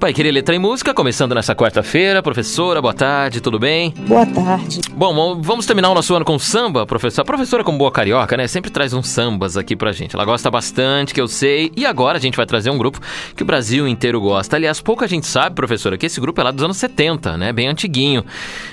Pai Querer Letra e Música, começando nessa quarta-feira. Professora, boa tarde, tudo bem? Boa tarde. Bom, vamos terminar o nosso ano com samba, professora. A professora, como boa carioca, né, sempre traz uns sambas aqui pra gente. Ela gosta bastante, que eu sei. E agora a gente vai trazer um grupo que o Brasil inteiro gosta. Aliás, pouca gente sabe, professora, que esse grupo é lá dos anos 70, né, bem antiguinho.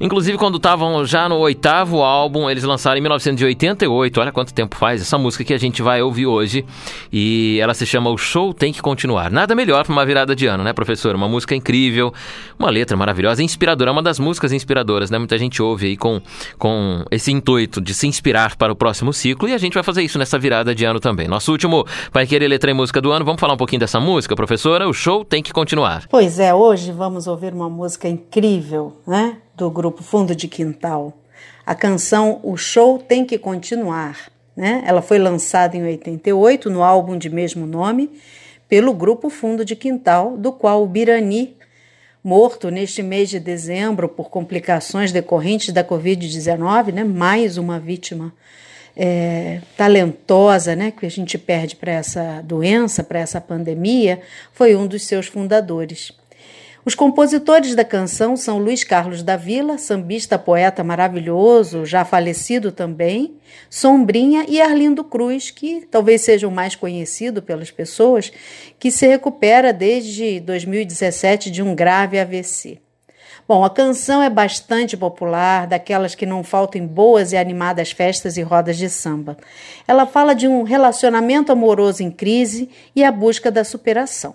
Inclusive, quando estavam já no oitavo álbum, eles lançaram em 1988. Olha quanto tempo faz essa música que a gente vai ouvir hoje. E ela se chama O Show Tem Que Continuar. Nada melhor pra uma virada de ano, né, professora? Uma música incrível, uma letra maravilhosa, inspiradora, é uma das músicas inspiradoras, né? Muita gente ouve aí com, com esse intuito de se inspirar para o próximo ciclo e a gente vai fazer isso nessa virada de ano também. Nosso último Vai Querer Letra e Música do ano, vamos falar um pouquinho dessa música, professora? O show tem que continuar. Pois é, hoje vamos ouvir uma música incrível, né? Do grupo Fundo de Quintal. A canção O Show Tem Que Continuar. Né? Ela foi lançada em 88 no álbum de mesmo nome pelo Grupo Fundo de Quintal, do qual o Birani, morto neste mês de dezembro por complicações decorrentes da Covid-19, né, mais uma vítima é, talentosa né, que a gente perde para essa doença, para essa pandemia, foi um dos seus fundadores. Os compositores da canção são Luiz Carlos da Vila, sambista poeta maravilhoso, já falecido também, Sombrinha e Arlindo Cruz, que talvez seja o mais conhecido pelas pessoas, que se recupera desde 2017 de um grave AVC. Bom, a canção é bastante popular, daquelas que não faltam em boas e animadas festas e rodas de samba. Ela fala de um relacionamento amoroso em crise e a busca da superação.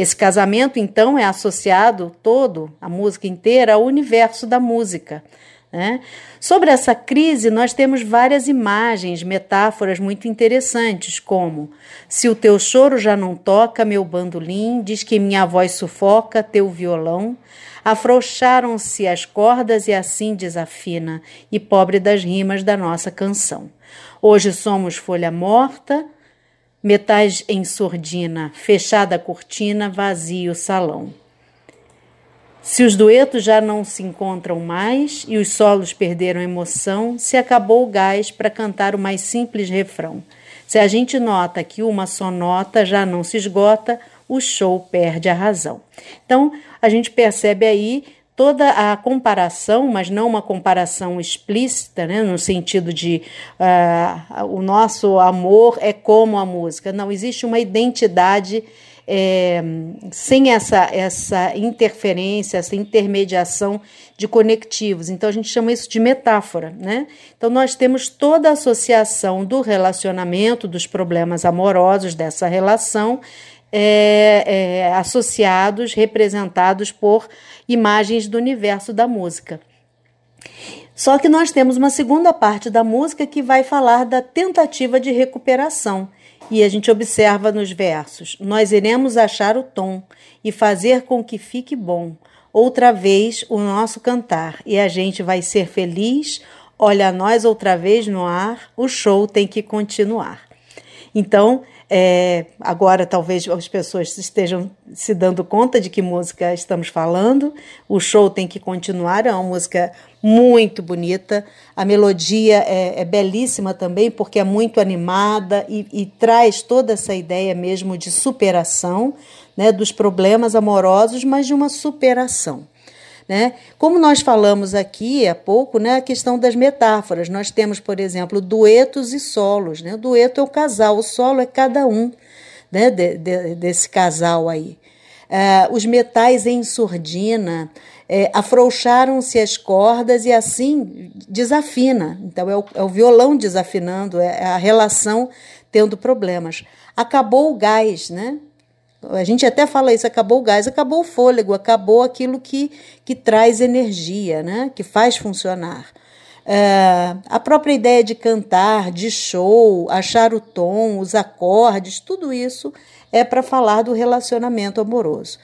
Esse casamento, então, é associado todo, a música inteira, ao universo da música. Né? Sobre essa crise, nós temos várias imagens, metáforas muito interessantes, como: se o teu choro já não toca, meu bandolim, diz que minha voz sufoca teu violão. Afrouxaram-se as cordas e assim desafina, e pobre das rimas da nossa canção. Hoje somos folha morta, metais em sordina, fechada a cortina, vazio o salão. Se os duetos já não se encontram mais e os solos perderam emoção, se acabou o gás para cantar o mais simples refrão. Se a gente nota que uma só nota já não se esgota, o show perde a razão. Então, a gente percebe aí toda a comparação, mas não uma comparação explícita, né, no sentido de uh, o nosso amor é como a música. Não, existe uma identidade é, sem essa, essa interferência, essa intermediação de conectivos. Então a gente chama isso de metáfora, né? Então nós temos toda a associação do relacionamento, dos problemas amorosos dessa relação é, é, associados, representados por imagens do universo da música. Só que nós temos uma segunda parte da música que vai falar da tentativa de recuperação. E a gente observa nos versos: Nós iremos achar o tom e fazer com que fique bom. Outra vez o nosso cantar, e a gente vai ser feliz. Olha nós outra vez no ar, o show tem que continuar. Então, é, agora talvez as pessoas estejam se dando conta de que música estamos falando. O show tem que continuar, é uma música muito bonita. A melodia é, é belíssima também, porque é muito animada e, e, traz toda essa ideia mesmo de superação né, dos problemas amorosos, mas de uma superação. Né? Como nós falamos aqui há pouco, né, a questão das metáforas. Nós temos, por exemplo, duetos e solos. Né? O dueto é o casal, o solo é cada um né, de, de, desse casal aí. Uh, os metais em surdina, é, afrouxaram-se as cordas e assim desafina. Então é o, é o violão desafinando, é, é a relação tendo problemas. Acabou o gás, né? A gente até fala isso, acabou o gás, acabou o fôlego, acabou aquilo que, que traz energia, né? que faz funcionar. É, a própria ideia de cantar, de show, achar o tom, os acordes, tudo isso é para falar do relacionamento amoroso.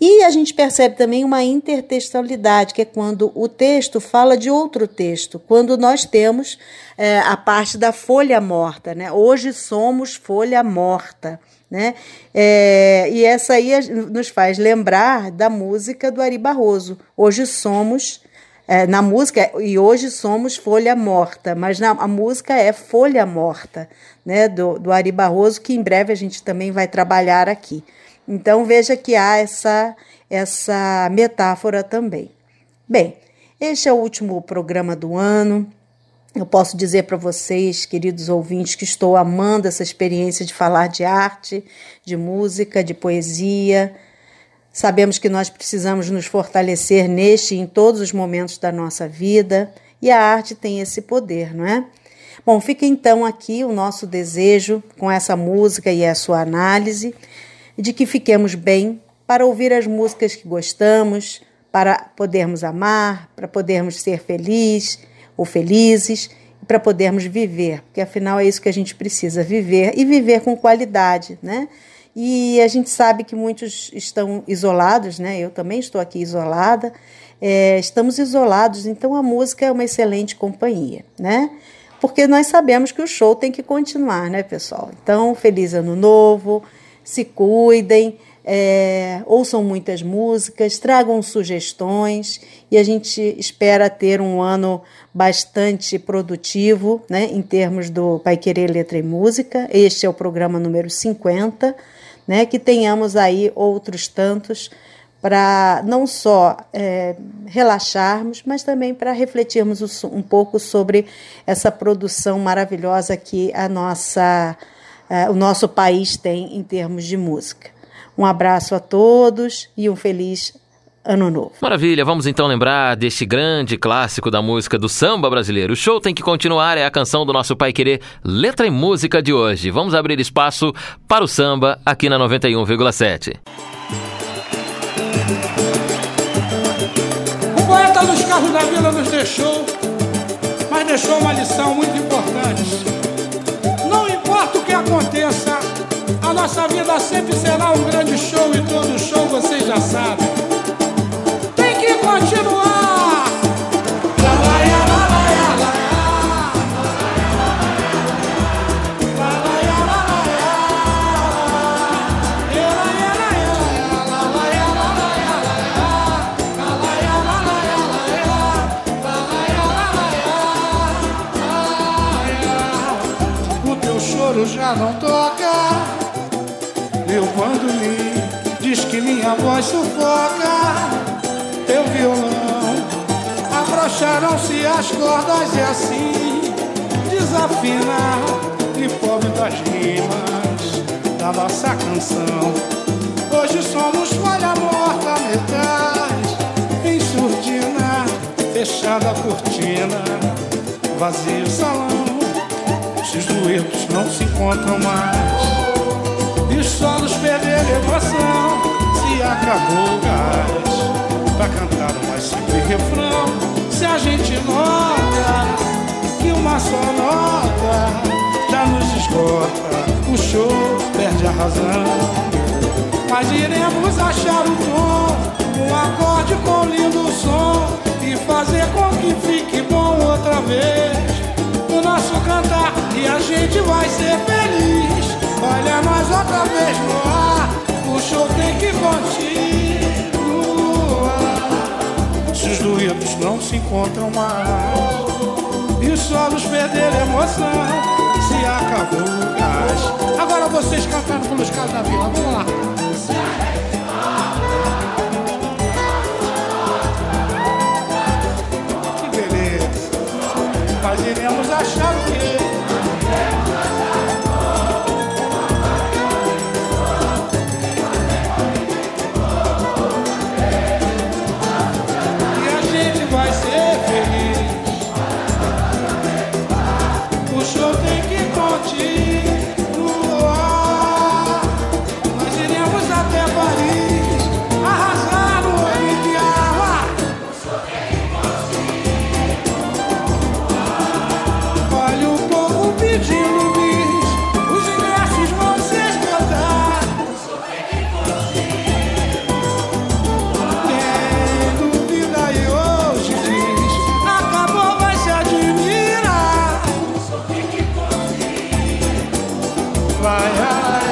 E a gente percebe também uma intertextualidade, que é quando o texto fala de outro texto, quando nós temos é, a parte da folha morta. Né? Hoje somos folha morta. Né? É, e essa aí nos faz lembrar da música do Ari Barroso. Hoje somos é, na música, e hoje somos Folha Morta, mas na, a música é Folha Morta, né, do, do Ari Barroso, que em breve a gente também vai trabalhar aqui. Então veja que há essa, essa metáfora também. Bem, este é o último programa do ano. Eu posso dizer para vocês, queridos ouvintes, que estou amando essa experiência de falar de arte, de música, de poesia, Sabemos que nós precisamos nos fortalecer neste e em todos os momentos da nossa vida, e a arte tem esse poder, não é? Bom, fica então aqui o nosso desejo com essa música e a sua análise de que fiquemos bem para ouvir as músicas que gostamos, para podermos amar, para podermos ser felizes ou felizes, para podermos viver, porque afinal é isso que a gente precisa viver e viver com qualidade, né? E a gente sabe que muitos estão isolados, né? Eu também estou aqui isolada. É, estamos isolados, então a música é uma excelente companhia, né? Porque nós sabemos que o show tem que continuar, né, pessoal? Então, feliz ano novo, se cuidem, é, ouçam muitas músicas, tragam sugestões e a gente espera ter um ano bastante produtivo, né, em termos do Pai Querer Letra e Música. Este é o programa número 50 né, que tenhamos aí outros tantos para não só é, relaxarmos, mas também para refletirmos um pouco sobre essa produção maravilhosa que a nossa, é, o nosso país tem em termos de música. Um abraço a todos e um feliz Ano Novo. Maravilha, vamos então lembrar deste grande clássico da música do samba brasileiro. O show tem que continuar, é a canção do nosso Pai Querer, letra e música de hoje. Vamos abrir espaço para o samba aqui na 91,7. O poeta Luiz Carlos da Vila nos deixou, mas deixou uma lição muito importante. Não importa o que aconteça, nossa vida sempre será um grande show e todo show vocês já sabem continuar. O teu choro já não toca. Eu quando me diz que minha voz sufoca teu violão. Afrouxaram-se as cordas e assim desafina e pobre das rimas da nossa canção. Hoje somos falha morta, metais em surdina, fechada a cortina, vazio salão. Os duetos não se encontram mais emoção. Se acabou o gás pra cantar o mais simples refrão. Se a gente nota que uma só nota já nos esgota, o show perde a razão. Mas iremos achar o tom, um acorde com lindo som e fazer com que fique bom outra vez. O nosso cantar e a gente vai ser feliz. Olha nós outra vez no ar, o show tem que continuar. Os duetos não se encontram mais E os solos perderam emoção Se acabou o gás. Agora vocês cantaram pelos caras da vila, vamos lá high.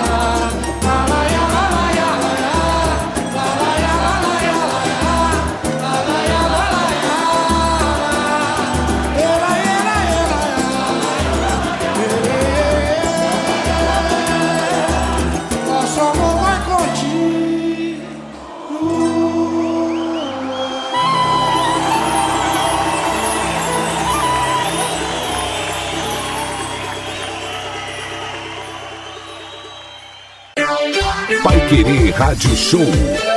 Rádio Show.